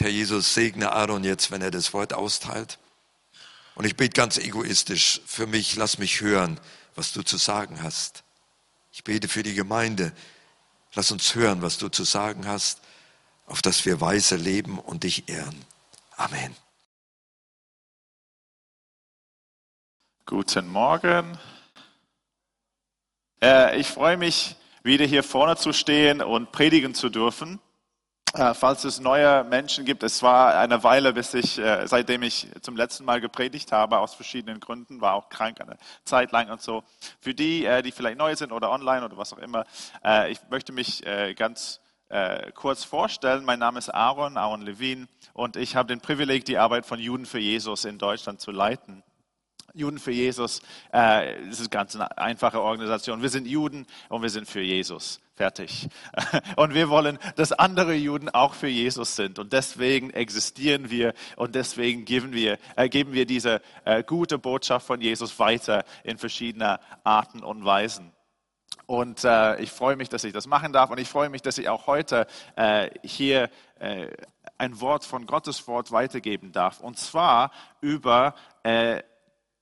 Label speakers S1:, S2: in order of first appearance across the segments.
S1: Herr Jesus, segne Aaron jetzt, wenn er das Wort austeilt. Und ich bete ganz egoistisch für mich, lass mich hören, was du zu sagen hast. Ich bete für die Gemeinde, lass uns hören, was du zu sagen hast, auf dass wir weise leben und dich ehren. Amen.
S2: Guten Morgen. Äh, ich freue mich, wieder hier vorne zu stehen und predigen zu dürfen. Äh, falls es neue Menschen gibt, es war eine Weile, bis ich, äh, seitdem ich zum letzten Mal gepredigt habe, aus verschiedenen Gründen, war auch krank eine Zeit lang und so. Für die, äh, die vielleicht neu sind oder online oder was auch immer, ich möchte mich ganz kurz vorstellen. Mein Name ist Aaron, Aaron Levin, und ich habe den Privileg, die Arbeit von Juden für Jesus in Deutschland zu leiten. Juden für Jesus, äh, das ist ganz eine einfache Organisation. Wir sind Juden und wir sind für Jesus. Fertig. Und wir wollen, dass andere Juden auch für Jesus sind. Und deswegen existieren wir und deswegen geben wir, äh, geben wir diese äh, gute Botschaft von Jesus weiter in verschiedener Arten und Weisen. Und äh, ich freue mich, dass ich das machen darf. Und ich freue mich, dass ich auch heute äh, hier äh, ein Wort von Gottes Wort weitergeben darf. Und zwar über äh,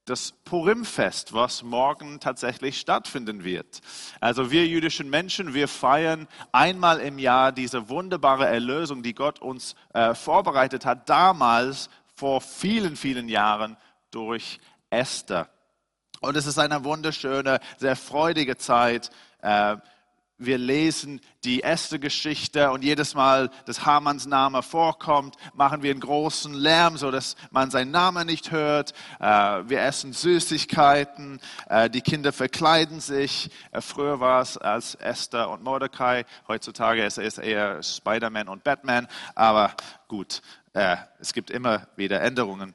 S2: das Purimfest, was morgen tatsächlich stattfinden wird. Also wir jüdischen Menschen, wir feiern einmal im Jahr diese wunderbare Erlösung, die Gott uns äh, vorbereitet hat, damals vor vielen, vielen Jahren durch Esther. Und es ist eine wunderschöne, sehr freudige Zeit. Äh, wir lesen die erste Geschichte und jedes Mal, dass Hamanns Name vorkommt, machen wir einen großen Lärm, so dass man seinen Namen nicht hört. Äh, wir essen Süßigkeiten, äh, die Kinder verkleiden sich. Äh, früher war es als Esther und Mordecai, heutzutage ist es eher Spider-Man und Batman, aber gut, es gibt immer wieder Änderungen.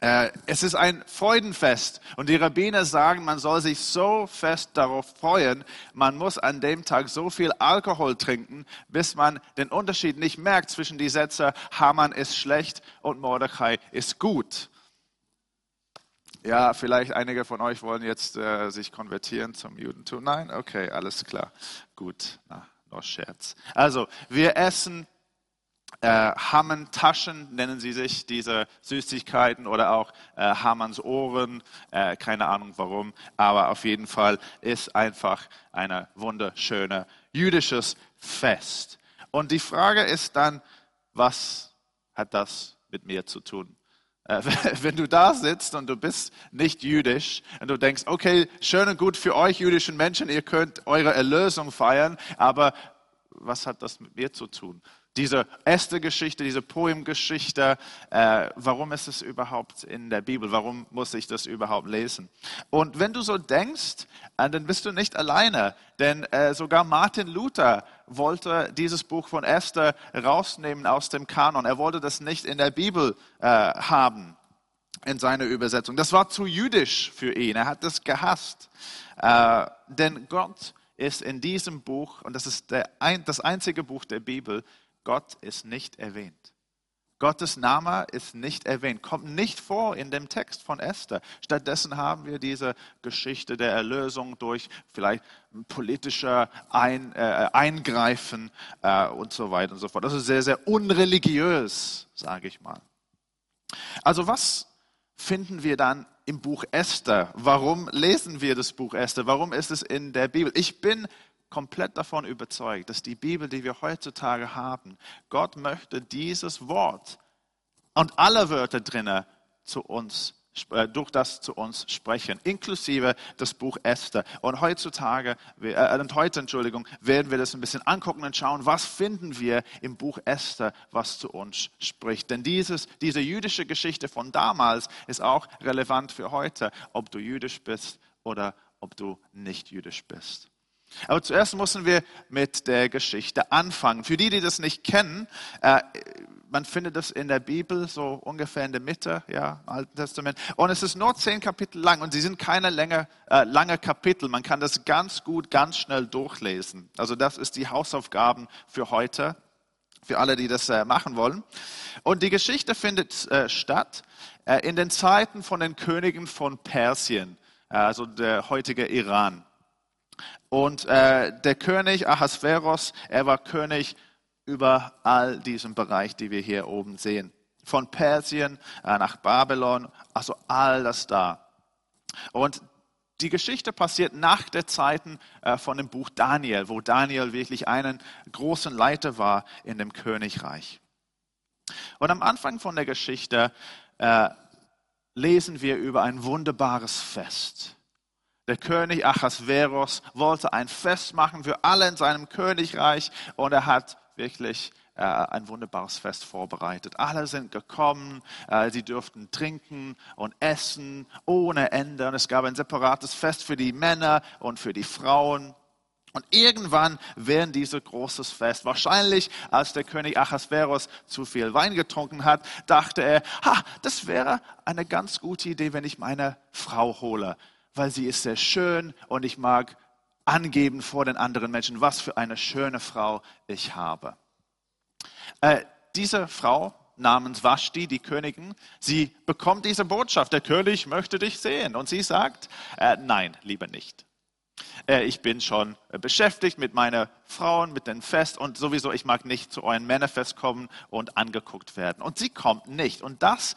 S2: Äh, es ist ein Freudenfest und die Rabbiner sagen, man soll sich so fest darauf freuen, man muss an dem Tag so viel Alkohol trinken, bis man den Unterschied nicht merkt zwischen die Sätze, Haman ist schlecht und Mordechai ist gut. Ja, vielleicht einige von euch wollen jetzt äh, sich konvertieren zum Judentum. Nein, okay, alles klar, gut, Na, noch Scherz. Also, wir essen äh, Hammentaschen nennen sie sich, diese Süßigkeiten oder auch äh, Hammanns Ohren, äh, keine Ahnung warum, aber auf jeden Fall ist einfach ein wunderschönes jüdisches Fest. Und die Frage ist dann, was hat das mit mir zu tun? Äh, wenn du da sitzt und du bist nicht jüdisch und du denkst, okay, schön und gut für euch jüdischen Menschen, ihr könnt eure Erlösung feiern, aber was hat das mit mir zu tun? Diese erste Geschichte, diese Poemgeschichte, äh, warum ist es überhaupt in der Bibel? Warum muss ich das überhaupt lesen? Und wenn du so denkst, äh, dann bist du nicht alleine, denn äh, sogar Martin Luther wollte dieses Buch von Esther rausnehmen aus dem Kanon. Er wollte das nicht in der Bibel äh, haben, in seiner Übersetzung. Das war zu jüdisch für ihn. Er hat das gehasst. Äh, denn Gott ist in diesem Buch, und das ist der, das einzige Buch der Bibel, Gott ist nicht erwähnt. Gottes Name ist nicht erwähnt, kommt nicht vor in dem Text von Esther. Stattdessen haben wir diese Geschichte der Erlösung durch vielleicht politische Ein, äh, Eingreifen äh, und so weiter und so fort. Das ist sehr, sehr unreligiös, sage ich mal. Also was finden wir dann im Buch Esther? Warum lesen wir das Buch Esther? Warum ist es in der Bibel? Ich bin komplett davon überzeugt, dass die Bibel, die wir heutzutage haben, Gott möchte dieses Wort und alle Wörter drinnen zu uns äh, durch das zu uns sprechen, inklusive das Buch Esther. Und heutzutage, äh, und heute, Entschuldigung, werden wir das ein bisschen angucken und schauen, was finden wir im Buch Esther, was zu uns spricht. Denn dieses, diese jüdische Geschichte von damals ist auch relevant für heute, ob du jüdisch bist oder ob du nicht jüdisch bist. Aber zuerst müssen wir mit der Geschichte anfangen. Für die, die das nicht kennen, äh, man findet das in der Bibel so ungefähr in der Mitte, ja, im Alten Testament. Und es ist nur zehn Kapitel lang und sie sind keine lange, äh, lange Kapitel. Man kann das ganz gut, ganz schnell durchlesen. Also das ist die Hausaufgaben für heute, für alle, die das äh, machen wollen. Und die Geschichte findet äh, statt äh, in den Zeiten von den Königen von Persien, äh, also der heutige Iran. Und äh, der König Ahasveros, er war König über all diesen Bereich, die wir hier oben sehen. Von Persien äh, nach Babylon, also all das da. Und die Geschichte passiert nach der Zeiten äh, von dem Buch Daniel, wo Daniel wirklich einen großen Leiter war in dem Königreich. Und am Anfang von der Geschichte äh, lesen wir über ein wunderbares Fest. Der König Achasveros wollte ein Fest machen für alle in seinem Königreich und er hat wirklich äh, ein wunderbares Fest vorbereitet. Alle sind gekommen, äh, sie durften trinken und essen ohne Ende. Und es gab ein separates Fest für die Männer und für die Frauen. Und irgendwann während dieses großes Fest, wahrscheinlich als der König Achasveros zu viel Wein getrunken hat, dachte er, ha, das wäre eine ganz gute Idee, wenn ich meine Frau hole, weil sie ist sehr schön und ich mag angeben vor den anderen Menschen, was für eine schöne Frau ich habe. Äh, diese Frau namens Vashti, die Königin, sie bekommt diese Botschaft, der König möchte dich sehen. Und sie sagt, äh, nein, lieber nicht. Äh, ich bin schon beschäftigt mit meiner Frauen, mit dem Fest und sowieso, ich mag nicht zu euren Männerfest kommen und angeguckt werden. Und sie kommt nicht. Und das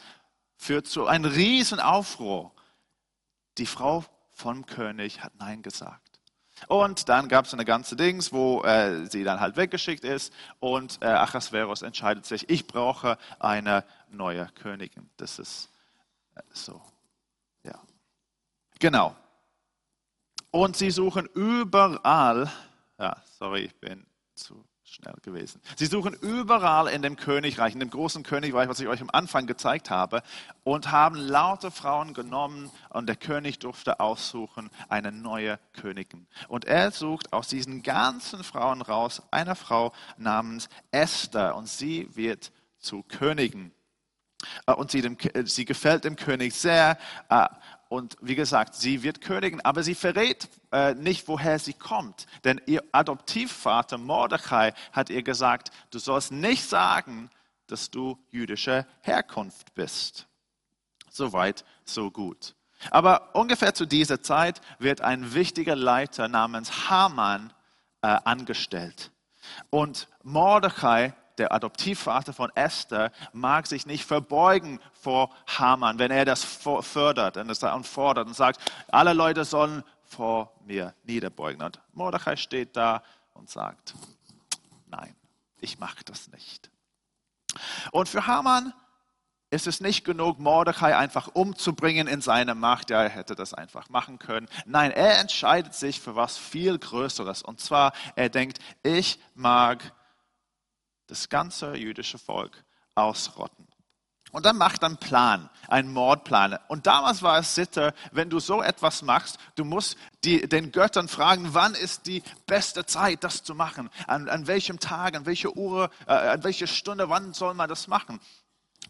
S2: führt zu einem riesen Aufruhr. Die Frau vom König hat Nein gesagt. Und dann gab es eine ganze Dings, wo äh, sie dann halt weggeschickt ist und äh, Achasveros entscheidet sich, ich brauche eine neue Königin. Das ist äh, so. Ja. Genau. Und sie suchen überall, ja, sorry, ich bin zu schnell gewesen. Sie suchen überall in dem Königreich, in dem großen Königreich, was ich euch am Anfang gezeigt habe, und haben laute Frauen genommen und der König durfte aussuchen eine neue Königin. Und er sucht aus diesen ganzen Frauen raus eine Frau namens Esther und sie wird zu Königin. Äh, und sie, dem, sie gefällt dem König sehr. Äh, und wie gesagt, sie wird Königin, aber sie verrät äh, nicht, woher sie kommt. Denn ihr Adoptivvater Mordechai hat ihr gesagt, du sollst nicht sagen, dass du jüdischer Herkunft bist. Soweit, so gut. Aber ungefähr zu dieser Zeit wird ein wichtiger Leiter namens Haman äh, angestellt. Und Mordechai der Adoptivvater von Esther, mag sich nicht verbeugen vor Haman, wenn er das fördert und fordert und sagt, alle Leute sollen vor mir niederbeugen. Und Mordechai steht da und sagt, nein, ich mache das nicht. Und für Haman ist es nicht genug, Mordechai einfach umzubringen in seine Macht. Ja, er hätte das einfach machen können. Nein, er entscheidet sich für was viel Größeres. Und zwar, er denkt, ich mag das ganze jüdische Volk ausrotten. Und dann macht einen Plan, einen Mordplan. Und damals war es Sitte, wenn du so etwas machst, du musst die, den Göttern fragen, wann ist die beste Zeit, das zu machen? An, an welchem Tag, an welcher Uhr, äh, an welcher Stunde, wann soll man das machen?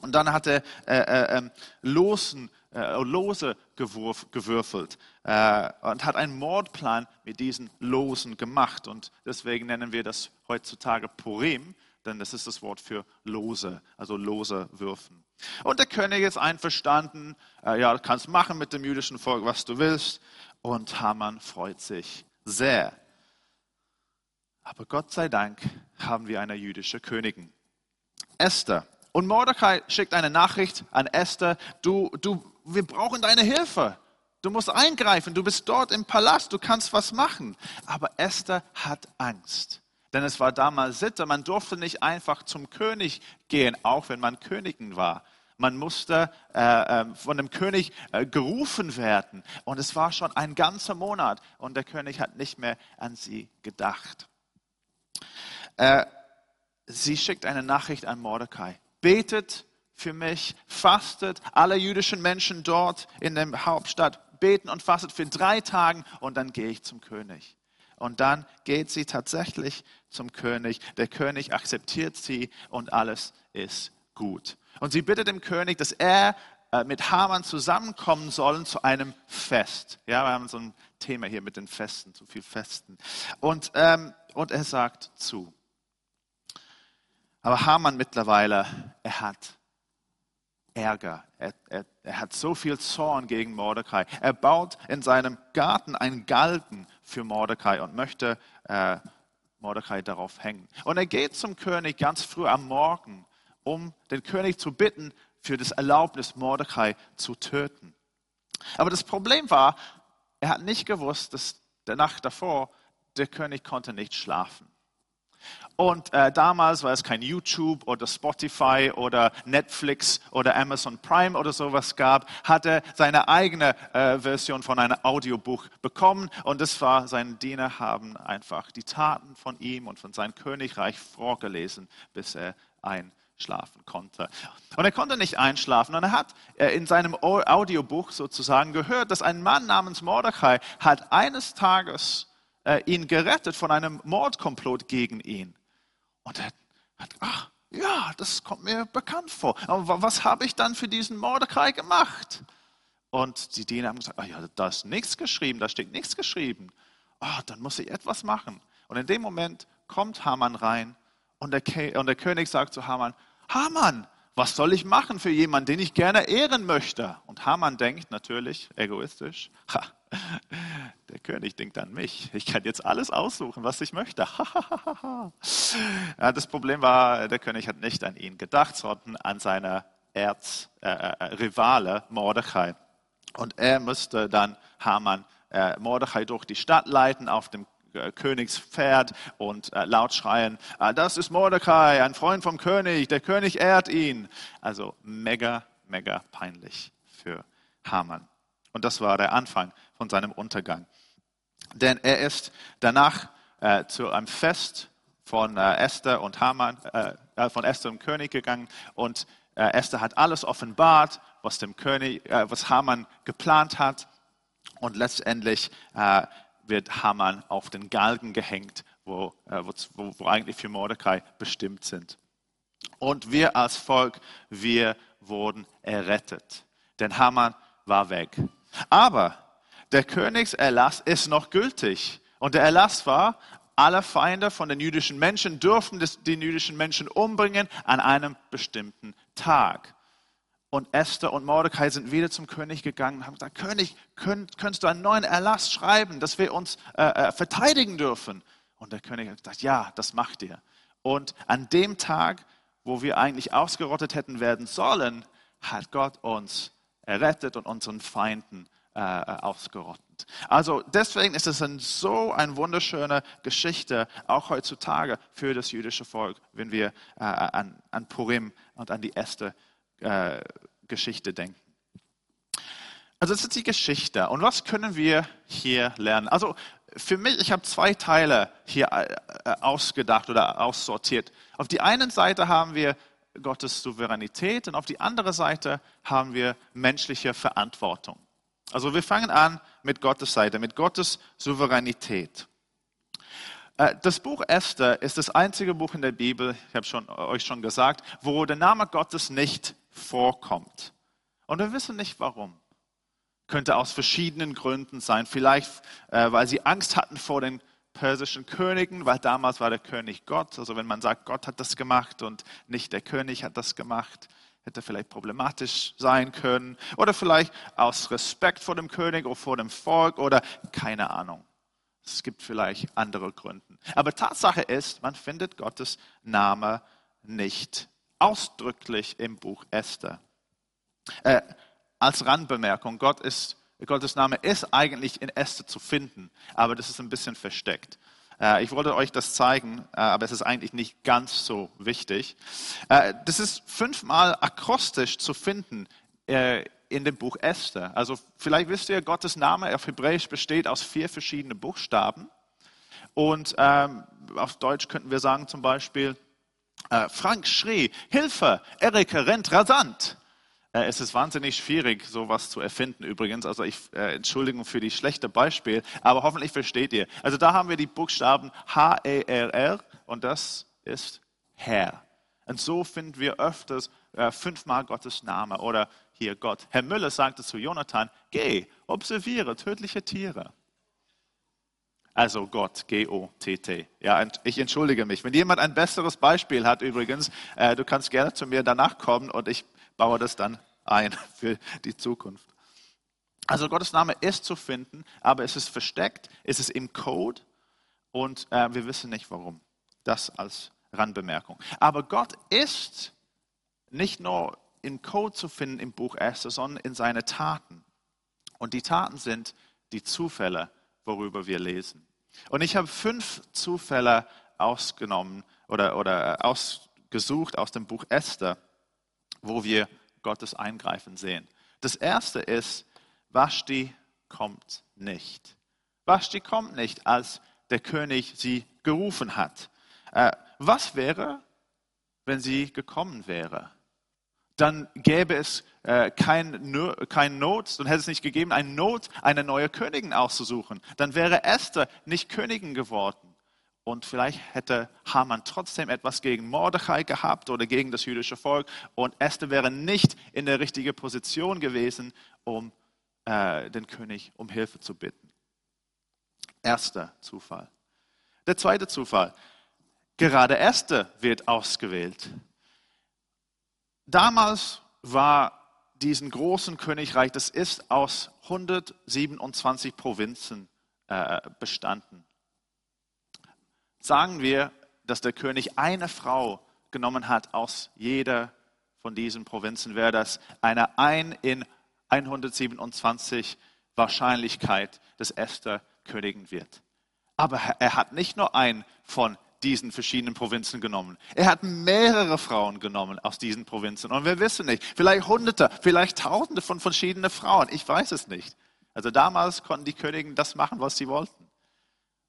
S2: Und dann hat er äh, äh, ähm, Losen, äh, Lose gewurf, gewürfelt äh, und hat einen Mordplan mit diesen Losen gemacht. Und deswegen nennen wir das heutzutage Purim denn das ist das Wort für lose, also lose würfen. Und der König ist einverstanden, äh, ja, du kannst machen mit dem jüdischen Volk, was du willst. Und Haman freut sich sehr. Aber Gott sei Dank haben wir eine jüdische Königin, Esther. Und Mordecai schickt eine Nachricht an Esther, du, du, wir brauchen deine Hilfe. Du musst eingreifen, du bist dort im Palast, du kannst was machen. Aber Esther hat Angst. Denn es war damals Sitte, man durfte nicht einfach zum König gehen, auch wenn man Königin war. Man musste äh, äh, von dem König äh, gerufen werden. Und es war schon ein ganzer Monat und der König hat nicht mehr an sie gedacht. Äh, sie schickt eine Nachricht an Mordecai. Betet für mich, fastet alle jüdischen Menschen dort in der Hauptstadt, beten und fastet für drei Tage und dann gehe ich zum König. Und dann geht sie tatsächlich zum König. Der König akzeptiert sie und alles ist gut. Und sie bittet den König, dass er äh, mit Haman zusammenkommen sollen zu einem Fest. Ja, wir haben so ein Thema hier mit den Festen, zu viel Festen. Und, ähm, und er sagt zu. Aber Haman mittlerweile, er hat Ärger. Er, er, er, hat so viel Zorn gegen Mordecai. Er baut in seinem Garten einen Galgen für Mordecai und möchte äh, Mordecai darauf hängen. Und er geht zum König ganz früh am Morgen, um den König zu bitten, für das Erlaubnis Mordecai zu töten. Aber das Problem war, er hat nicht gewusst, dass der Nacht davor der König konnte nicht schlafen. Und äh, damals, weil es kein YouTube oder Spotify oder Netflix oder Amazon Prime oder sowas gab, hat er seine eigene äh, Version von einem Audiobuch bekommen. Und das war, seine Diener haben einfach die Taten von ihm und von seinem Königreich vorgelesen, bis er einschlafen konnte. Und er konnte nicht einschlafen. Und er hat äh, in seinem Audiobuch sozusagen gehört, dass ein Mann namens Mordechai hat eines Tages äh, ihn gerettet von einem Mordkomplott gegen ihn. Und er hat, ach, ja, das kommt mir bekannt vor. Aber was habe ich dann für diesen Mordecai gemacht? Und die Diener haben gesagt, ah ja, da ist nichts geschrieben, da steht nichts geschrieben. Oh, dann muss ich etwas machen. Und in dem Moment kommt Haman rein und der, und der König sagt zu Haman, Haman, was soll ich machen für jemanden, den ich gerne ehren möchte? Und Haman denkt natürlich egoistisch, ha, der König denkt an mich. Ich kann jetzt alles aussuchen, was ich möchte. ja, das Problem war, der König hat nicht an ihn gedacht, sondern an seine Erzrivale äh, äh Mordechai. Und er musste dann Haman äh, Mordechai durch die Stadt leiten auf dem äh, Königspferd und äh, laut schreien, ah, das ist Mordecai, ein Freund vom König, der König ehrt ihn. Also mega, mega peinlich für Haman. Und das war der Anfang von seinem Untergang. Denn er ist danach äh, zu einem Fest von äh, Esther und Haman, äh, äh von Esther und König gegangen und äh, Esther hat alles offenbart, was dem König, äh, was Haman geplant hat und letztendlich wird Haman auf den Galgen gehängt, wo, wo, wo eigentlich für Mordecai bestimmt sind. Und wir als Volk, wir wurden errettet, denn Haman war weg. Aber der Königserlass ist noch gültig. Und der Erlass war, alle Feinde von den jüdischen Menschen dürfen den jüdischen Menschen umbringen an einem bestimmten Tag. Und Esther und Mordecai sind wieder zum König gegangen und haben gesagt, König, könnt, könntest du einen neuen Erlass schreiben, dass wir uns äh, äh, verteidigen dürfen? Und der König hat gesagt, ja, das macht ihr. Und an dem Tag, wo wir eigentlich ausgerottet hätten werden sollen, hat Gott uns errettet und unseren Feinden äh, ausgerottet. Also deswegen ist es ein, so eine wunderschöne Geschichte, auch heutzutage für das jüdische Volk, wenn wir äh, an, an, Purim und an die erste äh, Geschichte denken. Also das ist die Geschichte. Und was können wir hier lernen? Also für mich, ich habe zwei Teile hier äh, ausgedacht oder aussortiert. Auf die einen Seite haben wir Gottes Souveränität und auf die andere Seite haben wir menschliche Verantwortung. Also wir fangen an mit Gottes Seite, mit Gottes Souveränität. Äh, das Buch Esther ist das einzige Buch in der Bibel, ich habe schon, euch schon gesagt, wo der Name Gottes nicht vorkommt. Und wir wissen nicht warum. Könnte aus verschiedenen Gründen sein. Vielleicht, äh, weil sie Angst hatten vor den persischen Königen, weil damals war der König Gott. Also wenn man sagt, Gott hat das gemacht und nicht der König hat das gemacht, hätte vielleicht problematisch sein können. Oder vielleicht aus Respekt vor dem König oder vor dem Volk oder keine Ahnung. Es gibt vielleicht andere Gründe. Aber Tatsache ist, man findet Gottes Name nicht ausdrücklich im Buch Esther. Äh, als Randbemerkung, Gott ist Gottes Name ist eigentlich in Esther zu finden, aber das ist ein bisschen versteckt. Äh, ich wollte euch das zeigen, äh, aber es ist eigentlich nicht ganz so wichtig. Äh, das ist fünfmal akrostisch zu finden in dem Buch Esther. Also vielleicht wisst ihr, Gottes Name auf Hebräisch besteht aus vier verschiedenen Buchstaben. Und ähm, auf Deutsch könnten wir sagen zum Beispiel, Frank schrie, Hilfe, Erika rennt rasant. Äh, es ist wahnsinnig schwierig, sowas zu erfinden übrigens. Also ich äh, Entschuldigung für die schlechte Beispiel, aber hoffentlich versteht ihr. Also da haben wir die Buchstaben H-E-R-R und das ist Herr. Und so finden wir öfters äh, fünfmal Gottes Name oder hier Gott. Herr Müller sagte zu Jonathan, geh, observiere tödliche Tiere. Also Gott, G-O-T-T. Ja, ich entschuldige mich. Wenn jemand ein besseres Beispiel hat übrigens, äh, du kannst gerne zu mir danach kommen und ich baue das dann ein für die Zukunft. Also Gottes Name ist zu finden, aber es ist versteckt, es ist im Code und äh, wir wissen nicht warum. Das als Randbemerkung. Aber Gott ist nicht nur im Code zu finden im Buch Esther, sondern in seine Taten. Und die Taten sind die Zufälle, worüber wir lesen. Und ich habe fünf Zufälle ausgenommen oder, oder ausgesucht aus dem Buch Esther, wo wir Gottes Eingreifen sehen. Das erste ist, Vashti kommt nicht. Vashti kommt nicht, als der König sie gerufen hat. Äh, was wäre, wenn sie gekommen wäre? Dann gäbe es äh, kein, Not, dann hätte es nicht gegeben, eine Not, eine neue Königin auszusuchen. Dann wäre Esther nicht Königin geworden. Und vielleicht hätte Haman trotzdem etwas gegen Mordechai gehabt oder gegen das jüdische Volk. Und Esther wäre nicht in der richtigen Position gewesen, um äh, den König um Hilfe zu bitten. Erster Zufall. Der zweite Zufall. Gerade Esther wird ausgewählt. Damals war diesen großen Königreich, das ist aus 127 Provinzen äh, bestanden. Sagen wir, dass der König eine Frau genommen hat aus jeder von diesen Provinzen, wäre das eine ein in 127 Wahrscheinlichkeit, dass Esther Königin wird. Aber er hat nicht nur einen von diesen verschiedenen Provinzen genommen. Er hat mehrere Frauen genommen aus diesen Provinzen. Und wir wissen nicht, vielleicht Hunderte, vielleicht Tausende von verschiedenen Frauen. Ich weiß es nicht. Also damals konnten die Königen das machen, was sie wollten.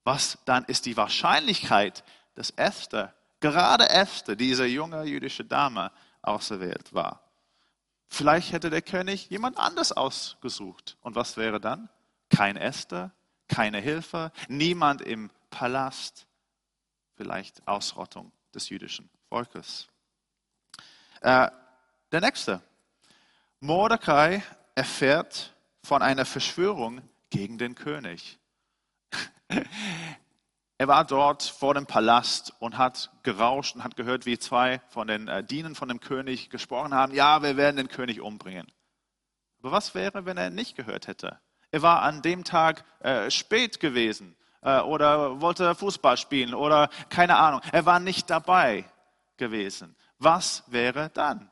S2: Was dann ist die Wahrscheinlichkeit, dass Esther, gerade Esther, diese junge jüdische Dame, auserwählt war? Vielleicht hätte der König jemand anders ausgesucht. Und was wäre dann? Kein Esther, keine Hilfe, niemand im Palast, vielleicht Ausrottung des jüdischen Volkes. Äh, der nächste. Mordecai erfährt von einer Verschwörung gegen den König. er war dort vor dem Palast und hat gerauscht und hat gehört, wie zwei von den äh, Dienern von dem König gesprochen haben, ja, wir werden den König umbringen. Aber was wäre, wenn er nicht gehört hätte? Er war an dem Tag äh, spät gewesen äh, oder wollte Fußball spielen oder keine Ahnung. Er war nicht dabei gewesen. Was wäre dann?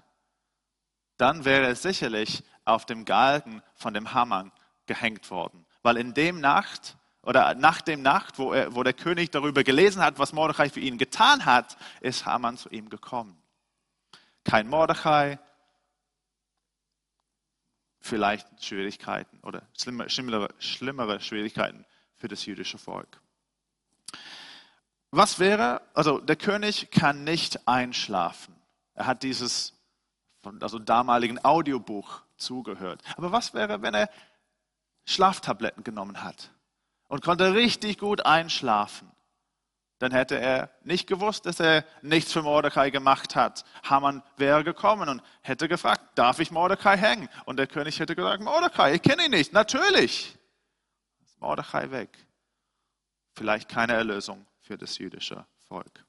S2: Dann wäre er sicherlich auf dem Galgen von dem Hammer gehängt worden. Weil in dem Nacht oder nach dem Nacht, wo, er, wo der König darüber gelesen hat, was Mordechai für ihn getan hat, ist Haman zu ihm gekommen. Kein Mordechai, vielleicht Schwierigkeiten oder schlimmere, schlimmere Schwierigkeiten für das jüdische Volk. Was wäre, also der König kann nicht einschlafen. Er hat dieses also damaligen Audiobuch zugehört. Aber was wäre, wenn er Schlaftabletten genommen hat und konnte richtig gut einschlafen? Dann hätte er nicht gewusst, dass er nichts für Mordecai gemacht hat. Haman wäre gekommen und hätte gefragt, darf ich Mordecai hängen? Und der König hätte gesagt, Mordecai, ich kenne ihn nicht. Natürlich. Ist Mordecai weg. Vielleicht keine Erlösung für das jüdische Volk.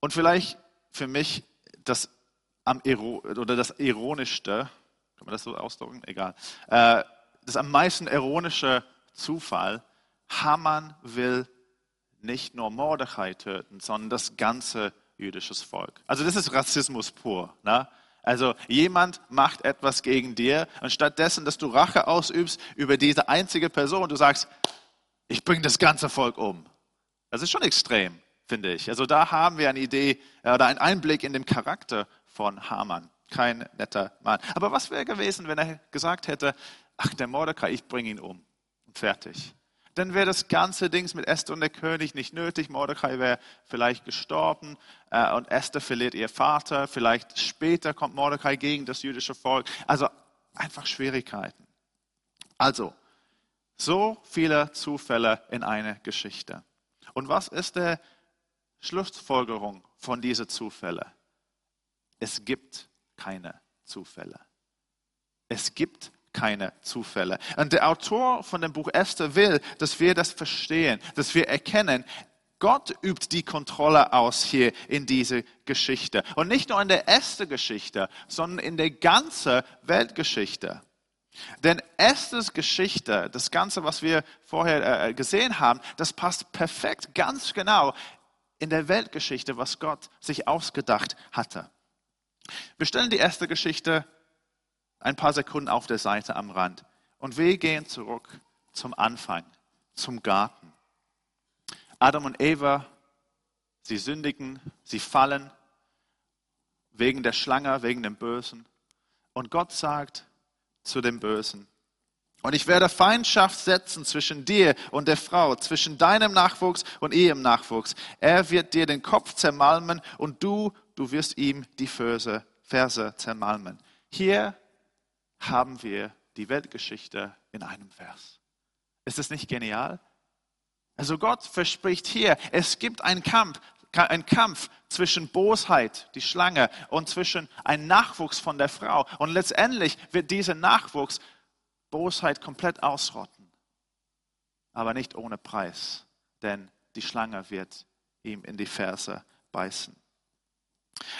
S2: Und vielleicht für mich das am oder das ironischste, kann man das so ausdrücken? Egal. Äh, das am meisten ironische Zufall Haman will nicht nur Mordechai töten, sondern das ganze jüdische Volk. Also das ist Rassismus pur. Ne? Also jemand macht etwas gegen dir und stattdessen, dass du Rache ausübst über diese einzige Person, du sagst, ich bringe das ganze Volk um. Das ist schon extrem, finde ich. Also da haben wir eine Idee äh, oder einen Einblick in den Charakter von Haman. Kein netter Mann. Aber was wäre gewesen, wenn er gesagt hätte, ach der Mordecai, ich bringe ihn um. Und fertig dann wäre das ganze Dings mit Esther und der König nicht nötig. Mordecai wäre vielleicht gestorben äh, und Esther verliert ihr Vater. Vielleicht später kommt Mordecai gegen das jüdische Volk. Also einfach Schwierigkeiten. Also, so viele Zufälle in einer Geschichte. Und was ist der Schlussfolgerung von diesen Zufällen? Es gibt keine Zufälle. Es gibt keine Zufälle. Und der Autor von dem Buch Esther will, dass wir das verstehen, dass wir erkennen, Gott übt die Kontrolle aus hier in diese Geschichte. Und nicht nur in der Esther-Geschichte, sondern in der ganzen Weltgeschichte. Denn Esthers Geschichte, das Ganze, was wir vorher äh, gesehen haben, das passt perfekt, ganz genau in der Weltgeschichte, was Gott sich ausgedacht hatte. Wir stellen die erste Geschichte ein paar Sekunden auf der Seite am Rand und wir gehen zurück zum Anfang, zum Garten. Adam und Eva, sie sündigen, sie fallen wegen der Schlange, wegen dem Bösen. Und Gott sagt zu dem Bösen, und ich werde Feindschaft setzen zwischen dir und der Frau, zwischen deinem Nachwuchs und ihrem Nachwuchs. Er wird dir den Kopf zermalmen und du, du wirst ihm die Verse zermalmen. Hier haben wir die Weltgeschichte in einem Vers. Ist das nicht genial? Also Gott verspricht hier, es gibt einen Kampf, einen Kampf zwischen Bosheit, die Schlange, und zwischen einem Nachwuchs von der Frau. Und letztendlich wird dieser Nachwuchs Bosheit komplett ausrotten. Aber nicht ohne Preis, denn die Schlange wird ihm in die Ferse beißen.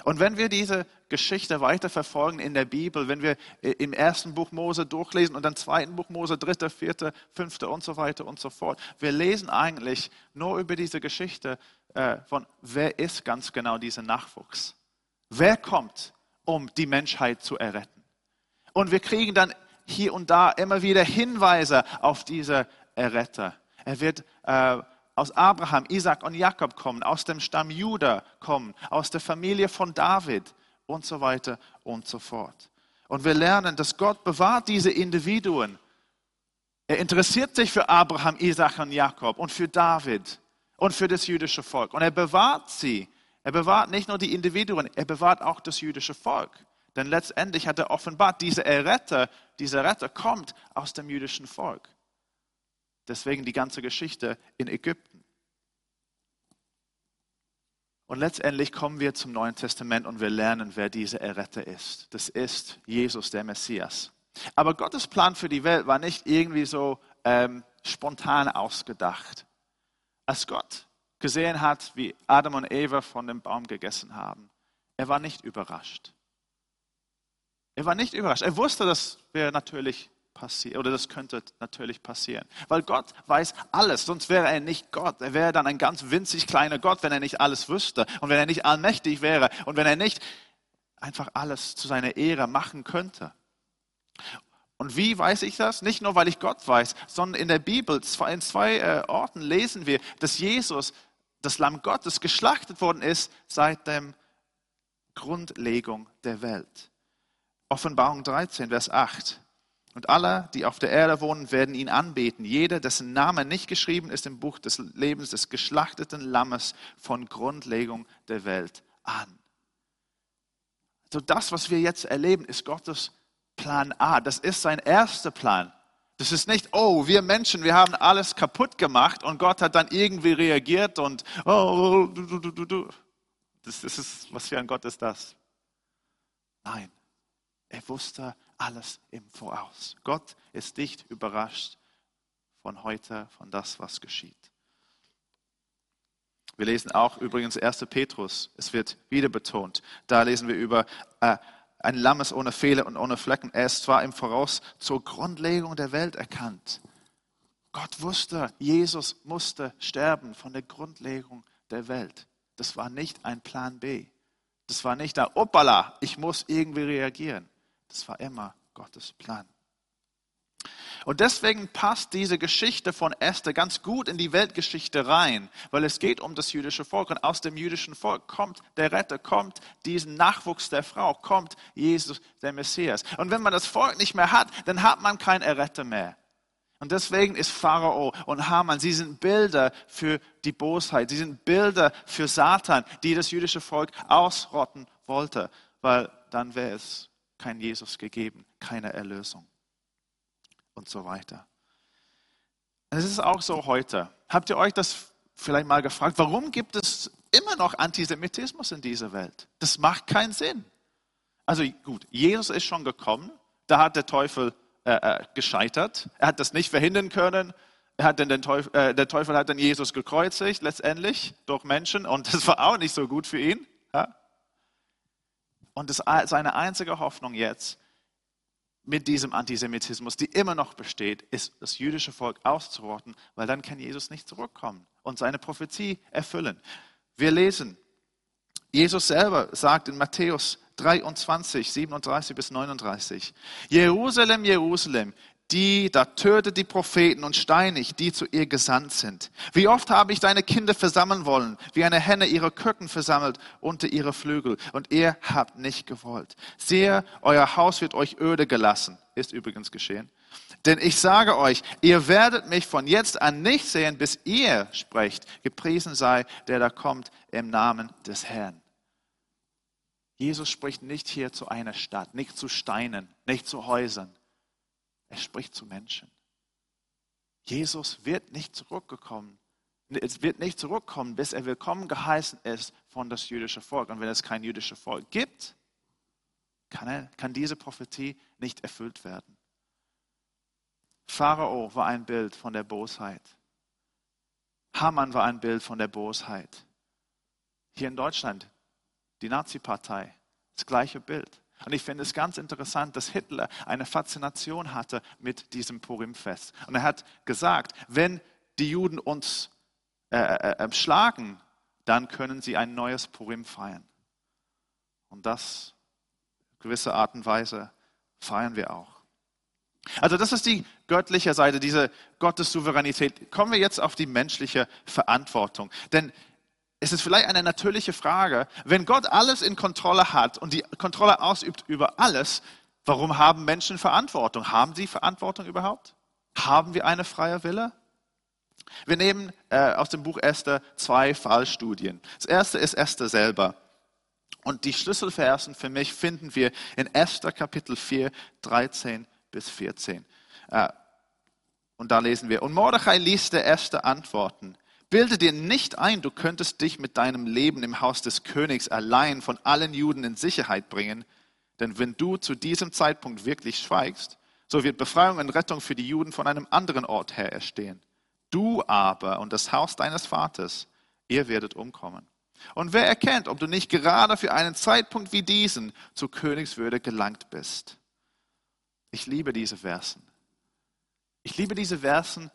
S2: Und wenn wir diese Geschichte weiterverfolgen in der Bibel, wenn wir im ersten Buch Mose durchlesen und dann zweiten Buch Mose, dritte, vierte, fünfte und so weiter und so fort, wir lesen eigentlich nur über diese Geschichte äh, von, wer ist ganz genau dieser Nachwuchs? Wer kommt, um die Menschheit zu erretten? Und wir kriegen dann hier und da immer wieder Hinweise auf diese Erretter. Er wird äh, aus Abraham, Isaac und Jakob kommen, aus dem Stamm Juda kommen, aus der Familie von David und so weiter und so fort. Und wir lernen, dass Gott bewahrt diese Individuen. Er interessiert sich für Abraham, Isaac und Jakob und für David und für das jüdische Volk. Und er bewahrt sie. Er bewahrt nicht nur die Individuen, er bewahrt auch das jüdische Volk. Denn letztendlich hat er offenbart, dieser Erretter, dieser Retter kommt aus dem jüdischen Volk. Deswegen die ganze Geschichte in Ägypten. Und letztendlich kommen wir zum Neuen Testament und wir lernen, wer dieser Erretter ist. Das ist Jesus, der Messias. Aber Gottes Plan für die Welt war nicht irgendwie so ähm, spontan ausgedacht. Als Gott gesehen hat, wie Adam und Eva von dem Baum gegessen haben, er war nicht überrascht. Er war nicht überrascht. Er wusste, das wäre natürlich passieren oder das könnte natürlich passieren, weil Gott weiß alles. Sonst wäre er nicht Gott. Er wäre dann ein ganz winzig kleiner Gott, wenn er nicht alles wüsste und wenn er nicht allmächtig wäre und wenn er nicht einfach alles zu seiner Ehre machen könnte. Und wie weiß ich das? Nicht nur, weil ich Gott weiß, sondern in der Bibel, in zwei äh, Orten lesen wir, dass Jesus, das Lamm Gottes, geschlachtet worden ist seit der Grundlegung der Welt. Offenbarung 13, Vers 8. Und alle, die auf der Erde wohnen, werden ihn anbeten. Jeder, dessen Name nicht geschrieben ist im Buch des Lebens des geschlachteten Lammes von Grundlegung der Welt an. So das, was wir jetzt erleben, ist Gottes Plan A. Das ist sein erster Plan. Das ist nicht, oh, wir Menschen, wir haben alles kaputt gemacht und Gott hat dann irgendwie reagiert und, oh, du, du, du, du. Das, das ist, was für ein Gott ist das? Nein, er wusste alles im Voraus. Gott ist nicht überrascht von heute, von das, was geschieht. Wir lesen auch übrigens 1. Petrus. Es wird wieder betont. Da lesen wir über äh, ein Lammes ohne Fehler und ohne Flecken. Er ist zwar im Voraus zur Grundlegung der Welt erkannt. Gott wusste, Jesus musste sterben von der Grundlegung der Welt. Das war nicht ein Plan B. Das war nicht da, opala, ich muss irgendwie reagieren. Das war immer Gottes Plan. Und deswegen passt diese Geschichte von Esther ganz gut in die Weltgeschichte rein, weil es geht um das jüdische Volk und aus dem jüdischen Volk kommt der Retter, kommt diesen Nachwuchs der Frau, kommt Jesus, der Messias. Und wenn man das Volk nicht mehr hat, dann hat man keinen Erretter mehr. Und deswegen ist Pharao und Haman, sie sind Bilder für die Bosheit, sie sind Bilder für Satan, die das jüdische Volk ausrotten wollte, weil dann wäre es kein Jesus gegeben, keine Erlösung und so weiter. Es ist auch so heute. Habt ihr euch das vielleicht mal gefragt, warum gibt es immer noch Antisemitismus in dieser Welt? Das macht keinen Sinn. Also gut, Jesus ist schon gekommen, da hat der Teufel äh, äh, gescheitert. Er hat das nicht verhindern können. Er hat den Teufel, äh, der Teufel hat dann Jesus gekreuzigt, letztendlich durch Menschen, und das war auch nicht so gut für ihn. Und das, seine einzige Hoffnung jetzt mit diesem Antisemitismus, die immer noch besteht, ist das jüdische Volk auszurotten, weil dann kann Jesus nicht zurückkommen und seine Prophezie erfüllen. Wir lesen, Jesus selber sagt in Matthäus 23, 37 bis 39, Jerusalem, Jerusalem, die da tötet die Propheten und steinigt, die zu ihr gesandt sind. Wie oft habe ich deine Kinder versammeln wollen, wie eine Henne ihre Küken versammelt unter ihre Flügel, und ihr habt nicht gewollt. Sehe, euer Haus wird euch öde gelassen. Ist übrigens geschehen. Denn ich sage euch, ihr werdet mich von jetzt an nicht sehen, bis ihr sprecht, gepriesen sei, der da kommt im Namen des Herrn. Jesus spricht nicht hier zu einer Stadt, nicht zu Steinen, nicht zu Häusern. Er spricht zu Menschen. Jesus wird nicht zurückgekommen. Es wird nicht zurückkommen, bis er willkommen geheißen ist von das jüdische Volk. Und wenn es kein jüdisches Volk gibt, kann, er, kann diese Prophetie nicht erfüllt werden. Pharao war ein Bild von der Bosheit. Haman war ein Bild von der Bosheit. Hier in Deutschland, die Nazi-Partei, das gleiche Bild. Und ich finde es ganz interessant, dass Hitler eine Faszination hatte mit diesem Purimfest. Und er hat gesagt, wenn die Juden uns äh, äh, äh, schlagen, dann können sie ein neues Purim feiern. Und das, gewisse Art und Weise, feiern wir auch. Also das ist die göttliche Seite, diese Gottessouveränität. Kommen wir jetzt auf die menschliche Verantwortung. Denn es ist vielleicht eine natürliche Frage, wenn Gott alles in Kontrolle hat und die Kontrolle ausübt über alles, warum haben Menschen Verantwortung? Haben sie Verantwortung überhaupt? Haben wir eine freie Wille? Wir nehmen äh, aus dem Buch Esther zwei Fallstudien. Das erste ist Esther selber. Und die Schlüsselversen für mich finden wir in Esther Kapitel 4, 13 bis 14. Äh, und da lesen wir, und Mordechai ließ der Esther antworten, Bilde dir nicht ein, du könntest dich mit deinem Leben im Haus des Königs allein von allen Juden in Sicherheit bringen, denn wenn du zu diesem Zeitpunkt wirklich schweigst, so wird Befreiung und Rettung für die Juden von einem anderen Ort her erstehen. Du aber und das Haus deines Vaters, ihr werdet umkommen. Und wer erkennt, ob du nicht gerade für einen Zeitpunkt wie diesen zu Königswürde gelangt bist? Ich liebe diese Versen. Ich liebe diese Versen,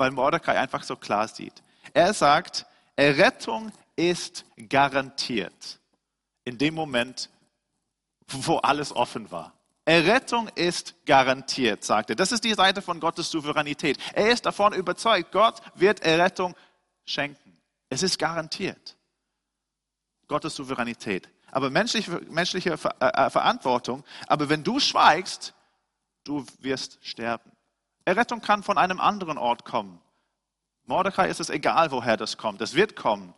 S2: weil Mordecai einfach so klar sieht. Er sagt, Errettung ist garantiert in dem Moment, wo alles offen war. Errettung ist garantiert, sagt er. Das ist die Seite von Gottes Souveränität. Er ist davon überzeugt, Gott wird Errettung schenken. Es ist garantiert. Gottes Souveränität. Aber menschliche, menschliche äh, äh, Verantwortung. Aber wenn du schweigst, du wirst sterben. Errettung kann von einem anderen Ort kommen. Mordecai ist es egal, woher das kommt. Es wird kommen.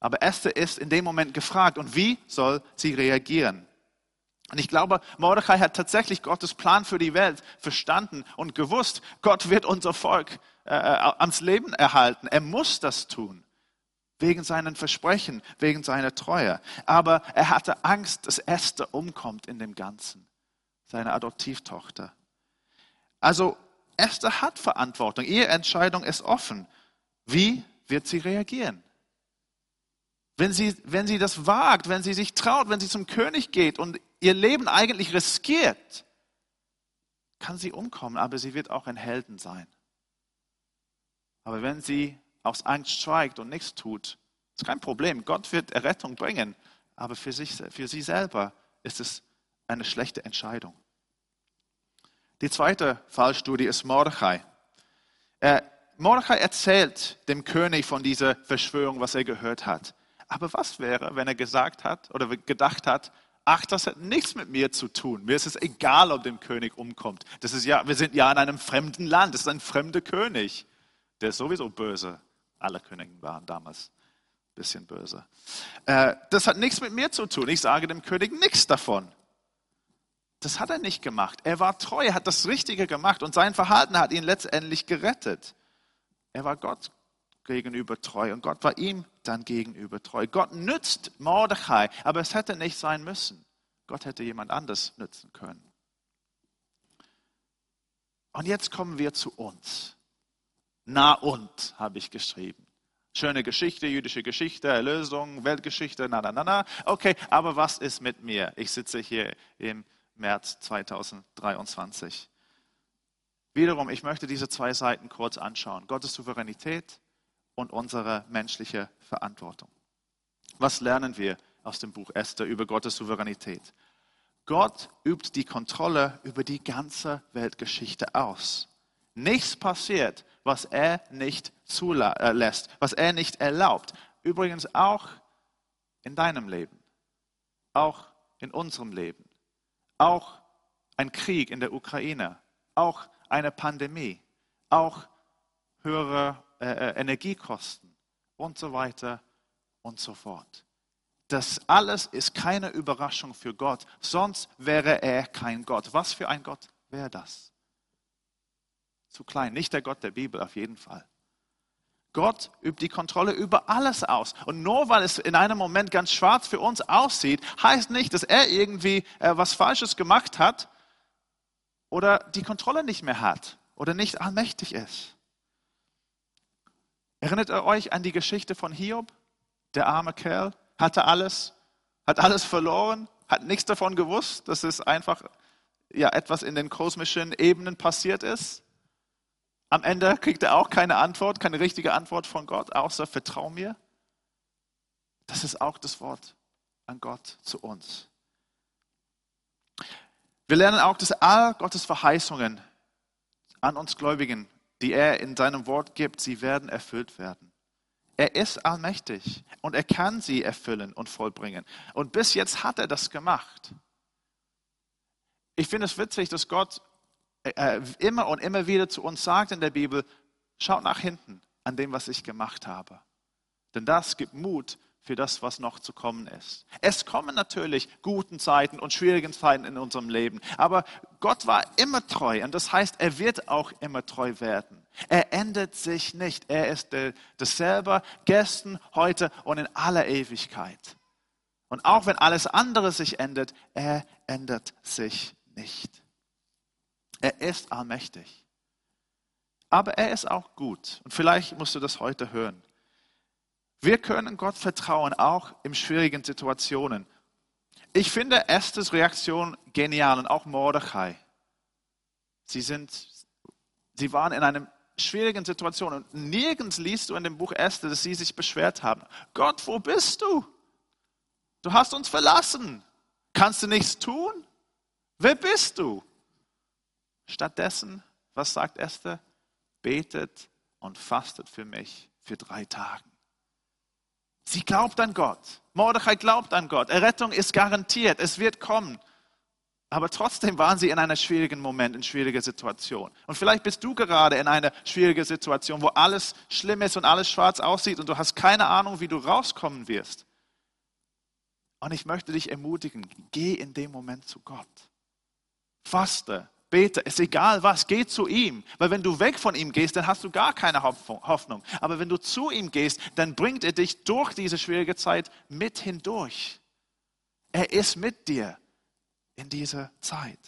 S2: Aber Esther ist in dem Moment gefragt. Und wie soll sie reagieren? Und ich glaube, Mordecai hat tatsächlich Gottes Plan für die Welt verstanden und gewusst, Gott wird unser Volk äh, äh ans Leben erhalten. Er muss das tun. Wegen seinen Versprechen, wegen seiner Treue. Aber er hatte Angst, dass Esther umkommt in dem Ganzen. Seine Adoptivtochter. Also Esther hat Verantwortung. Ihre Entscheidung ist offen. Wie wird sie reagieren? Wenn sie, wenn sie das wagt, wenn sie sich traut, wenn sie zum König geht und ihr Leben eigentlich riskiert, kann sie umkommen, aber sie wird auch ein Helden sein. Aber wenn sie aus Angst schweigt und nichts tut, ist kein Problem. Gott wird Errettung bringen, aber für, sich, für sie selber ist es eine schlechte Entscheidung. Die zweite Fallstudie ist Mordechai. Äh, Mordechai erzählt dem König von dieser Verschwörung, was er gehört hat. Aber was wäre, wenn er gesagt hat oder gedacht hat, ach, das hat nichts mit mir zu tun. Mir ist es egal, ob dem König umkommt. Das ist ja, wir sind ja in einem fremden Land. Das ist ein fremder König. Der ist sowieso böse. Alle Könige waren damals ein bisschen böse. Äh, das hat nichts mit mir zu tun. Ich sage dem König nichts davon. Das hat er nicht gemacht. Er war treu, hat das Richtige gemacht und sein Verhalten hat ihn letztendlich gerettet. Er war Gott gegenüber treu und Gott war ihm dann gegenüber treu. Gott nützt Mordechai, aber es hätte nicht sein müssen. Gott hätte jemand anders nützen können. Und jetzt kommen wir zu uns. Na und, habe ich geschrieben. Schöne Geschichte, jüdische Geschichte, Erlösung, Weltgeschichte, na, na, na, na. Okay, aber was ist mit mir? Ich sitze hier im März 2023. Wiederum, ich möchte diese zwei Seiten kurz anschauen. Gottes Souveränität und unsere menschliche Verantwortung. Was lernen wir aus dem Buch Esther über Gottes Souveränität? Gott übt die Kontrolle über die ganze Weltgeschichte aus. Nichts passiert, was er nicht zulässt, was er nicht erlaubt. Übrigens auch in deinem Leben, auch in unserem Leben, auch ein Krieg in der Ukraine, auch eine Pandemie, auch höhere äh, äh, Energiekosten und so weiter und so fort. Das alles ist keine Überraschung für Gott, sonst wäre er kein Gott. Was für ein Gott wäre das? Zu klein, nicht der Gott der Bibel auf jeden Fall. Gott übt die Kontrolle über alles aus. Und nur weil es in einem Moment ganz schwarz für uns aussieht, heißt nicht, dass er irgendwie äh, was Falsches gemacht hat oder die Kontrolle nicht mehr hat oder nicht allmächtig ist. Erinnert ihr euch an die Geschichte von Hiob? Der arme Kerl hatte alles, hat alles verloren, hat nichts davon gewusst, dass es einfach ja, etwas in den kosmischen Ebenen passiert ist. Am Ende kriegt er auch keine Antwort, keine richtige Antwort von Gott, außer vertrau mir. Das ist auch das Wort an Gott zu uns. Wir lernen auch, dass all Gottes Verheißungen an uns Gläubigen, die er in seinem Wort gibt, sie werden erfüllt werden. Er ist allmächtig und er kann sie erfüllen und vollbringen. Und bis jetzt hat er das gemacht. Ich finde es witzig, dass Gott äh, immer und immer wieder zu uns sagt in der Bibel, schaut nach hinten an dem, was ich gemacht habe. Denn das gibt Mut für das, was noch zu kommen ist. Es kommen natürlich guten Zeiten und schwierigen Zeiten in unserem Leben, aber Gott war immer treu und das heißt, er wird auch immer treu werden. Er ändert sich nicht. Er ist dasselbe gestern, heute und in aller Ewigkeit. Und auch wenn alles andere sich ändert, er ändert sich nicht. Er ist allmächtig. Aber er ist auch gut. Und vielleicht musst du das heute hören. Wir können Gott vertrauen, auch in schwierigen Situationen. Ich finde Esthers Reaktion genial und auch Mordechai. Sie, sind, sie waren in einer schwierigen Situation und nirgends liest du in dem Buch Esther, dass sie sich beschwert haben. Gott, wo bist du? Du hast uns verlassen. Kannst du nichts tun? Wer bist du? Stattdessen, was sagt Esther? Betet und fastet für mich für drei Tage. Sie glaubt an Gott. Mordechai glaubt an Gott. Errettung ist garantiert. Es wird kommen. Aber trotzdem waren sie in einem schwierigen Moment, in schwieriger Situation. Und vielleicht bist du gerade in einer schwierigen Situation, wo alles schlimm ist und alles schwarz aussieht und du hast keine Ahnung, wie du rauskommen wirst. Und ich möchte dich ermutigen, geh in dem Moment zu Gott. Faste, bete, ist egal was, geh zu ihm. Weil wenn du weg von ihm gehst, dann hast du gar keine Hoffnung. Aber wenn du zu ihm gehst, dann bringt er dich durch diese schwierige Zeit mit hindurch. Er ist mit dir in dieser Zeit.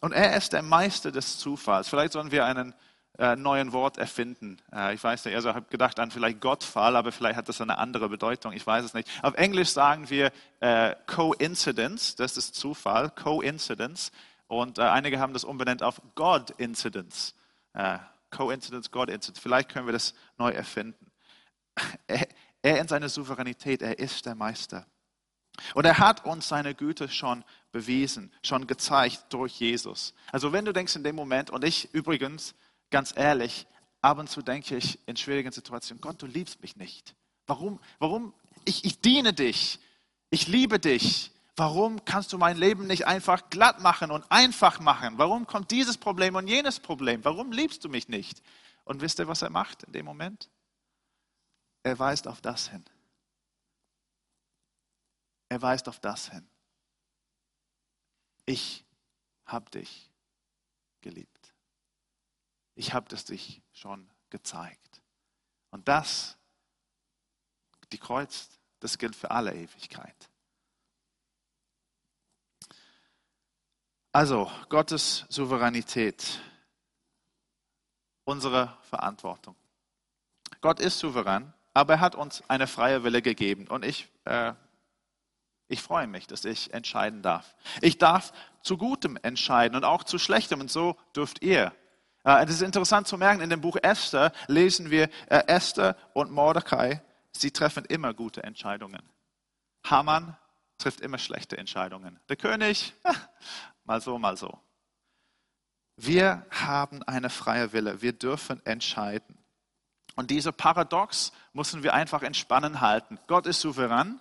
S2: Und er ist der Meister des Zufalls. Vielleicht sollen wir einen äh, neuen Wort erfinden. Äh, ich weiß nicht, also ich habe gedacht an vielleicht Gottfall, aber vielleicht hat das eine andere Bedeutung. Ich weiß es nicht. Auf Englisch sagen wir äh, Coincidence, das ist Zufall, Coincidence. Und äh, einige haben das umbenannt auf God Incidents. Äh, Coincidence, God Incidents. Vielleicht können wir das neu erfinden. Er, er in seiner Souveränität, er ist der Meister. Und er hat uns seine Güte schon bewiesen, schon gezeigt durch Jesus. Also wenn du denkst in dem Moment, und ich übrigens, ganz ehrlich, ab und zu denke ich in schwierigen Situationen, Gott, du liebst mich nicht. Warum? Warum? Ich, ich diene dich. Ich liebe dich. Warum kannst du mein Leben nicht einfach glatt machen und einfach machen? Warum kommt dieses Problem und jenes Problem? Warum liebst du mich nicht? Und wisst ihr, was er macht in dem Moment? Er weist auf das hin. Er weist auf das hin. Ich habe dich geliebt. Ich habe es dich schon gezeigt. Und das, die Kreuz, das gilt für alle Ewigkeit. Also Gottes Souveränität, unsere Verantwortung. Gott ist souverän, aber er hat uns eine freie Wille gegeben. Und ich, äh, Ich freue mich, dass ich entscheiden darf. Ich darf zu Gutem entscheiden und auch zu Schlechtem und so dürft ihr. Äh, es ist interessant zu merken, in dem Buch Esther lesen wir äh, Esther und Mordecai, sie treffen immer gute Entscheidungen. Haman trifft immer schlechte Entscheidungen. Der König, mal so, mal so. Wir haben eine freie Wille. Wir dürfen entscheiden. Und diese Paradox müssen wir einfach entspannen halten. Gott ist souverän,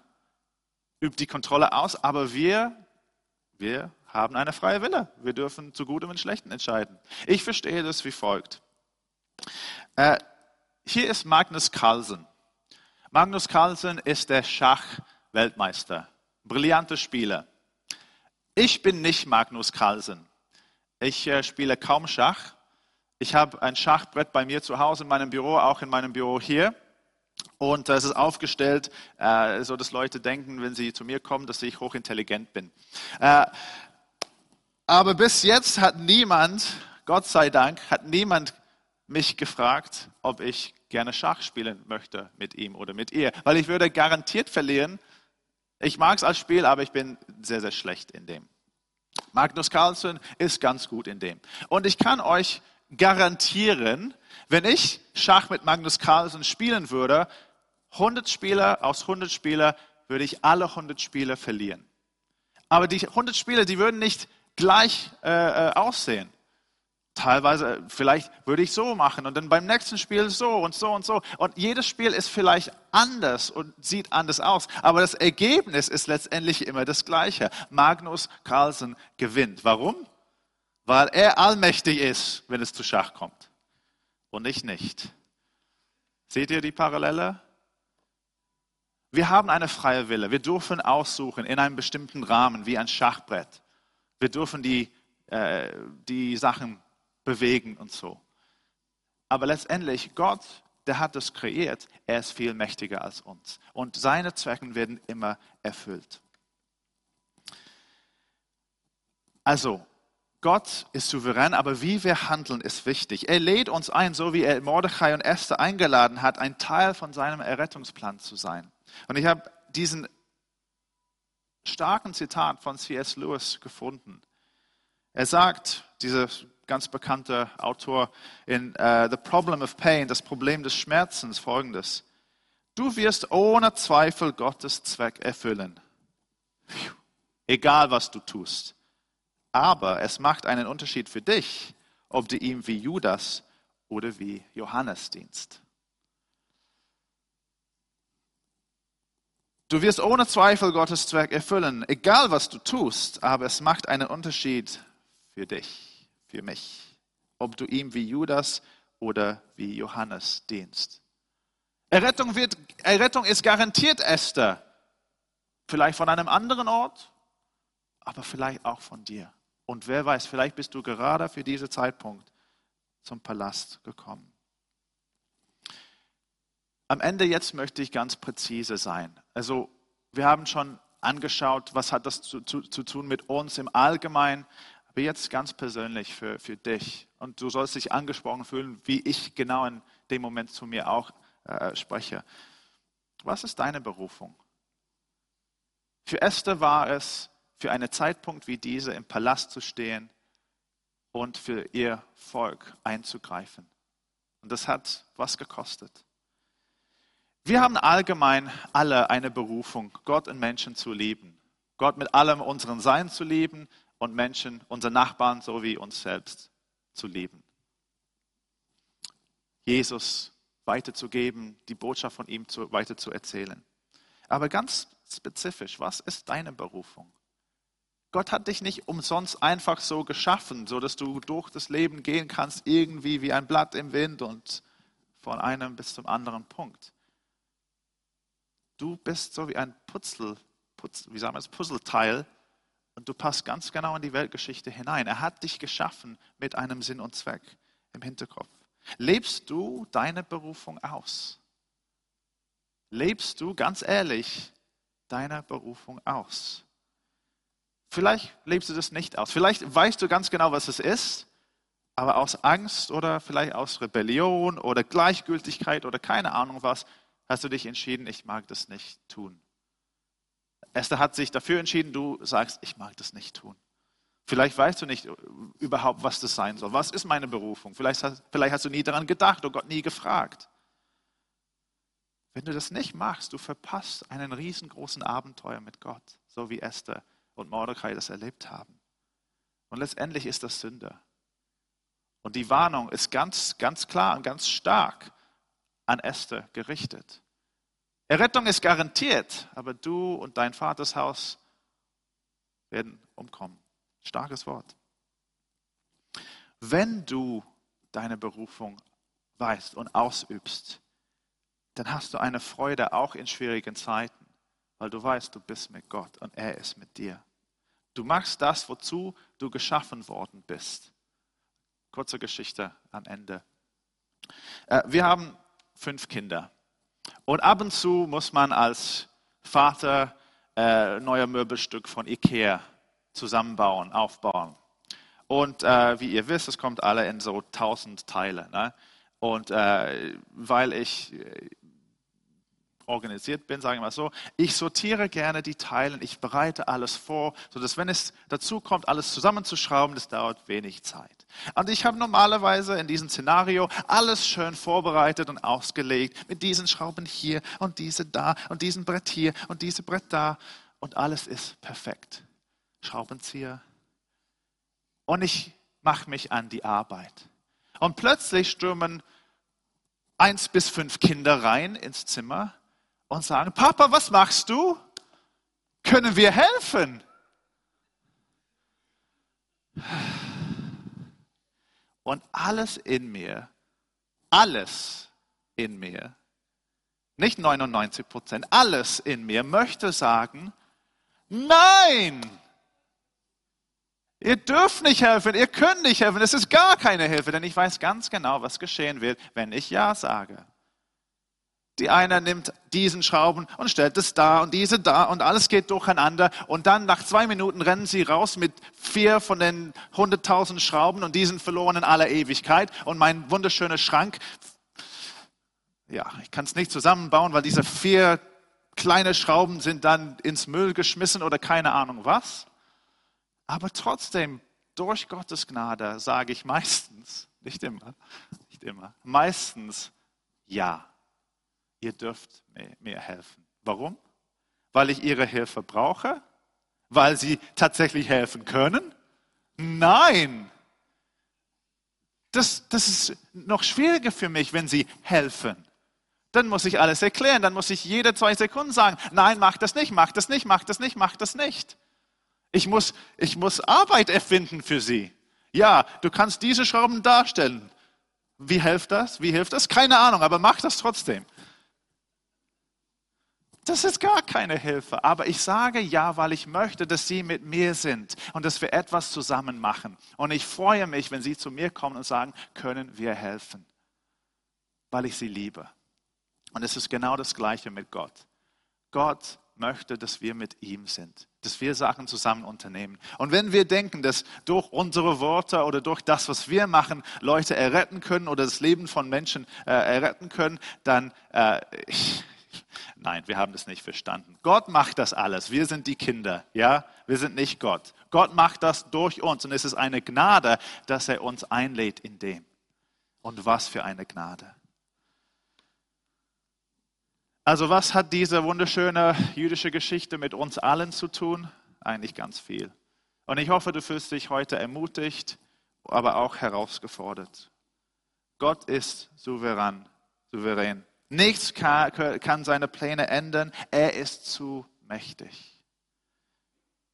S2: übt die Kontrolle aus, aber wir, wir haben eine freie Wille. Wir dürfen zu Gutem und Schlechten entscheiden. Ich verstehe das wie folgt. Äh, hier ist Magnus Carlsen. Magnus Carlsen ist der Schachweltmeister. Brillanter Spieler. Ich bin nicht Magnus Carlsen. Ich äh, spiele kaum Schach. Ich habe ein Schachbrett bei mir zu Hause in meinem Büro, auch in meinem Büro hier. Und es ist aufgestellt, äh, so dass Leute denken, wenn sie zu mir kommen, dass ich hochintelligent bin. Äh, aber bis jetzt hat niemand, Gott sei Dank, hat niemand mich gefragt, ob ich gerne Schach spielen möchte mit ihm oder mit ihr. Weil ich würde garantiert verlieren. Ich mag es als Spiel, aber ich bin sehr, sehr schlecht in dem. Magnus Carlsen ist ganz gut in dem. Und ich kann euch garantieren, wenn ich Schach mit Magnus Carlsen spielen würde, 100 Spieler aus 100 Spieler würde ich alle 100 Spieler verlieren. Aber die 100 Spieler, die würden nicht gleich äh, äh, aussehen. Teilweise, äh, vielleicht würde ich so machen und dann beim nächsten Spiel so und so und so. Und jedes Spiel ist vielleicht anders und sieht anders aus. Aber das Ergebnis ist letztendlich immer das gleiche. Magnus Carlsen gewinnt. Warum? Weil er allmächtig ist, wenn es zu Schach kommt. Und ich nicht. Seht ihr die Parallele? Wir haben eine freie Wille. Wir dürfen aussuchen in einem bestimmten Rahmen, wie ein Schachbrett. Wir dürfen die, äh, die Sachen bewegen und so. Aber letztendlich, Gott, der hat das kreiert, er ist viel mächtiger als uns. Und seine Zwecken werden immer erfüllt. Also, Gott ist souverän, aber wie wir handeln, ist wichtig. Er lädt uns ein, so wie er Mordechai und Esther eingeladen hat, ein Teil von seinem Errettungsplan zu sein. Und ich habe diesen starken Zitat von C.S. Lewis gefunden. Er sagt, dieser ganz bekannte Autor in uh, The Problem of Pain, das Problem des Schmerzens, folgendes. Du wirst ohne Zweifel Gottes Zweck erfüllen. Egal was du tust. Aber es macht einen Unterschied für dich, ob du ihm wie Judas oder wie Johannes dienst. Du wirst ohne Zweifel Gottes Zweck erfüllen, egal was du tust, aber es macht einen Unterschied für dich, für mich, ob du ihm wie Judas oder wie Johannes dienst. Errettung, wird, Errettung ist garantiert, Esther. Vielleicht von einem anderen Ort, aber vielleicht auch von dir. Und wer weiß, vielleicht bist du gerade für diesen Zeitpunkt zum Palast gekommen. Am Ende jetzt möchte ich ganz präzise sein. Also wir haben schon angeschaut, was hat das zu, zu, zu tun mit uns im Allgemeinen, aber jetzt ganz persönlich für, für dich. Und du sollst dich angesprochen fühlen, wie ich genau in dem Moment zu mir auch äh, spreche. Was ist deine Berufung? Für Esther war es, für einen Zeitpunkt wie dieser im Palast zu stehen und für ihr Volk einzugreifen. Und das hat was gekostet. Wir haben allgemein alle eine Berufung, Gott und Menschen zu lieben. Gott mit allem unseren Sein zu lieben und Menschen, unsere Nachbarn sowie uns selbst zu lieben. Jesus weiterzugeben, die Botschaft von ihm zu, weiter zu erzählen. Aber ganz spezifisch, was ist deine Berufung? Gott hat dich nicht umsonst einfach so geschaffen, so dass du durch das Leben gehen kannst, irgendwie wie ein Blatt im Wind und von einem bis zum anderen Punkt. Du bist so wie ein Putzel, Putz, wie sagen wir es, Puzzleteil und du passt ganz genau in die Weltgeschichte hinein. Er hat dich geschaffen mit einem Sinn und Zweck im Hinterkopf. Lebst du deine Berufung aus? Lebst du ganz ehrlich deine Berufung aus? Vielleicht lebst du das nicht aus. Vielleicht weißt du ganz genau, was es ist, aber aus Angst oder vielleicht aus Rebellion oder Gleichgültigkeit oder keine Ahnung was, hast du dich entschieden, ich mag das nicht tun. Esther hat sich dafür entschieden, du sagst, ich mag das nicht tun. Vielleicht weißt du nicht überhaupt, was das sein soll. Was ist meine Berufung? Vielleicht hast, vielleicht hast du nie daran gedacht oder Gott nie gefragt. Wenn du das nicht machst, du verpasst einen riesengroßen Abenteuer mit Gott, so wie Esther und Mordecai das erlebt haben. Und letztendlich ist das Sünde. Und die Warnung ist ganz, ganz klar und ganz stark an Esther gerichtet. Errettung ist garantiert, aber du und dein Vaters Haus werden umkommen. Starkes Wort. Wenn du deine Berufung weißt und ausübst, dann hast du eine Freude auch in schwierigen Zeiten, weil du weißt, du bist mit Gott und er ist mit dir. Du machst das, wozu du geschaffen worden bist. Kurze Geschichte am Ende. Äh, wir haben fünf Kinder. Und ab und zu muss man als Vater äh, neuer Möbelstück von Ikea zusammenbauen, aufbauen. Und äh, wie ihr wisst, es kommt alle in so tausend Teile. Ne? Und äh, weil ich äh, organisiert bin, sagen wir mal so, ich sortiere gerne die Teile, ich bereite alles vor, sodass wenn es dazu kommt, alles zusammenzuschrauben, das dauert wenig Zeit. Und ich habe normalerweise in diesem Szenario alles schön vorbereitet und ausgelegt, mit diesen Schrauben hier und diese da und diesem Brett hier und diese Brett da und alles ist perfekt. Schraubenzieher. Und ich mache mich an die Arbeit. Und plötzlich stürmen eins bis fünf Kinder rein ins Zimmer und sagen, Papa, was machst du? Können wir helfen? Und alles in mir, alles in mir, nicht 99 Prozent, alles in mir möchte sagen, nein, ihr dürft nicht helfen, ihr könnt nicht helfen, es ist gar keine Hilfe, denn ich weiß ganz genau, was geschehen wird, wenn ich Ja sage. Die eine nimmt diesen Schrauben und stellt es da und diese da und alles geht durcheinander. Und dann nach zwei Minuten rennen sie raus mit vier von den hunderttausend Schrauben und die sind verloren in aller Ewigkeit. Und mein wunderschöner Schrank, ja, ich kann es nicht zusammenbauen, weil diese vier kleine Schrauben sind dann ins Müll geschmissen oder keine Ahnung was. Aber trotzdem, durch Gottes Gnade sage ich meistens, nicht immer, nicht immer, meistens ja ihr dürft mir helfen. Warum? Weil ich ihre Hilfe brauche? Weil sie tatsächlich helfen können? Nein. Das, das ist noch schwieriger für mich, wenn sie helfen. Dann muss ich alles erklären, dann muss ich jede zwei Sekunden sagen, nein, mach das nicht, mach das nicht, mach das nicht, mach das nicht. Ich muss, ich muss Arbeit erfinden für sie. Ja, du kannst diese Schrauben darstellen. Wie hilft das? Wie hilft das? Keine Ahnung, aber mach das trotzdem. Das ist gar keine Hilfe. Aber ich sage ja, weil ich möchte, dass Sie mit mir sind und dass wir etwas zusammen machen. Und ich freue mich, wenn Sie zu mir kommen und sagen, können wir helfen, weil ich Sie liebe. Und es ist genau das Gleiche mit Gott. Gott möchte, dass wir mit ihm sind, dass wir Sachen zusammen unternehmen. Und wenn wir denken, dass durch unsere Worte oder durch das, was wir machen, Leute erretten können oder das Leben von Menschen äh, erretten können, dann äh, ich, Nein, wir haben das nicht verstanden. Gott macht das alles. Wir sind die Kinder, ja? Wir sind nicht Gott. Gott macht das durch uns und es ist eine Gnade, dass er uns einlädt in dem. Und was für eine Gnade. Also was hat diese wunderschöne jüdische Geschichte mit uns allen zu tun? Eigentlich ganz viel. Und ich hoffe, du fühlst dich heute ermutigt, aber auch herausgefordert. Gott ist souverän, souverän. Nichts kann, seine Pläne ändern. Er ist zu mächtig.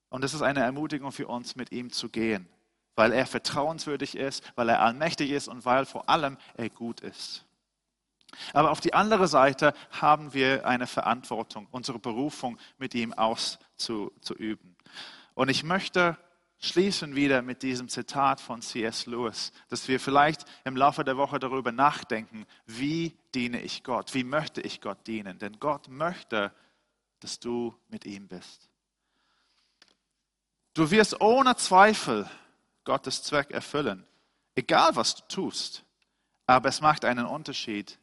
S2: Und es ist eine Ermutigung für uns, mit ihm zu gehen, weil er vertrauenswürdig ist, weil er allmächtig ist und weil vor allem er gut ist. Aber auf die andere Seite haben wir eine Verantwortung, unsere Berufung mit ihm auszuüben. Und ich möchte schließen wieder mit diesem Zitat von C.S. Lewis, dass wir vielleicht im Laufe der Woche darüber nachdenken, wie diene ich Gott, wie möchte ich Gott dienen. Denn Gott möchte, dass du mit ihm bist. Du wirst ohne Zweifel Gottes Zweck erfüllen, egal was du tust. Aber es macht einen Unterschied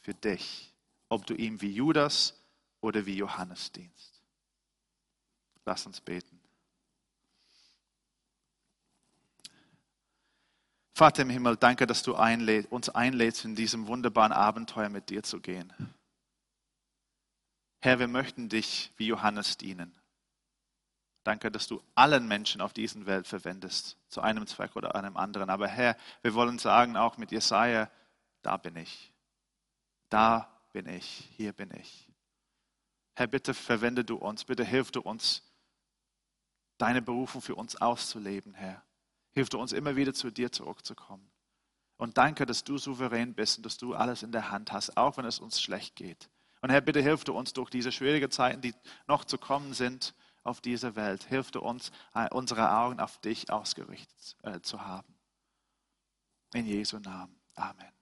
S2: für dich, ob du ihm wie Judas oder wie Johannes dienst. Lass uns beten. Vater im Himmel, danke, dass du einläd, uns einlädst, in diesem wunderbaren Abenteuer mit dir zu gehen. Herr, wir möchten dich wie Johannes dienen. Danke, dass du allen Menschen auf dieser Welt verwendest, zu einem Zweck oder einem anderen. Aber Herr, wir wollen sagen, auch mit Jesaja, da bin ich. Da bin ich. Hier bin ich. Herr, bitte verwende du uns. Bitte hilf du uns, deine Berufung für uns auszuleben, Herr. Hilf du uns immer wieder zu dir zurückzukommen. Und danke, dass du souverän bist und dass du alles in der Hand hast, auch wenn es uns schlecht geht. Und Herr, bitte hilf du uns durch diese schwierigen Zeiten, die noch zu kommen sind auf dieser Welt. Hilf du uns, äh, unsere Augen auf dich ausgerichtet äh, zu haben. In Jesu Namen. Amen.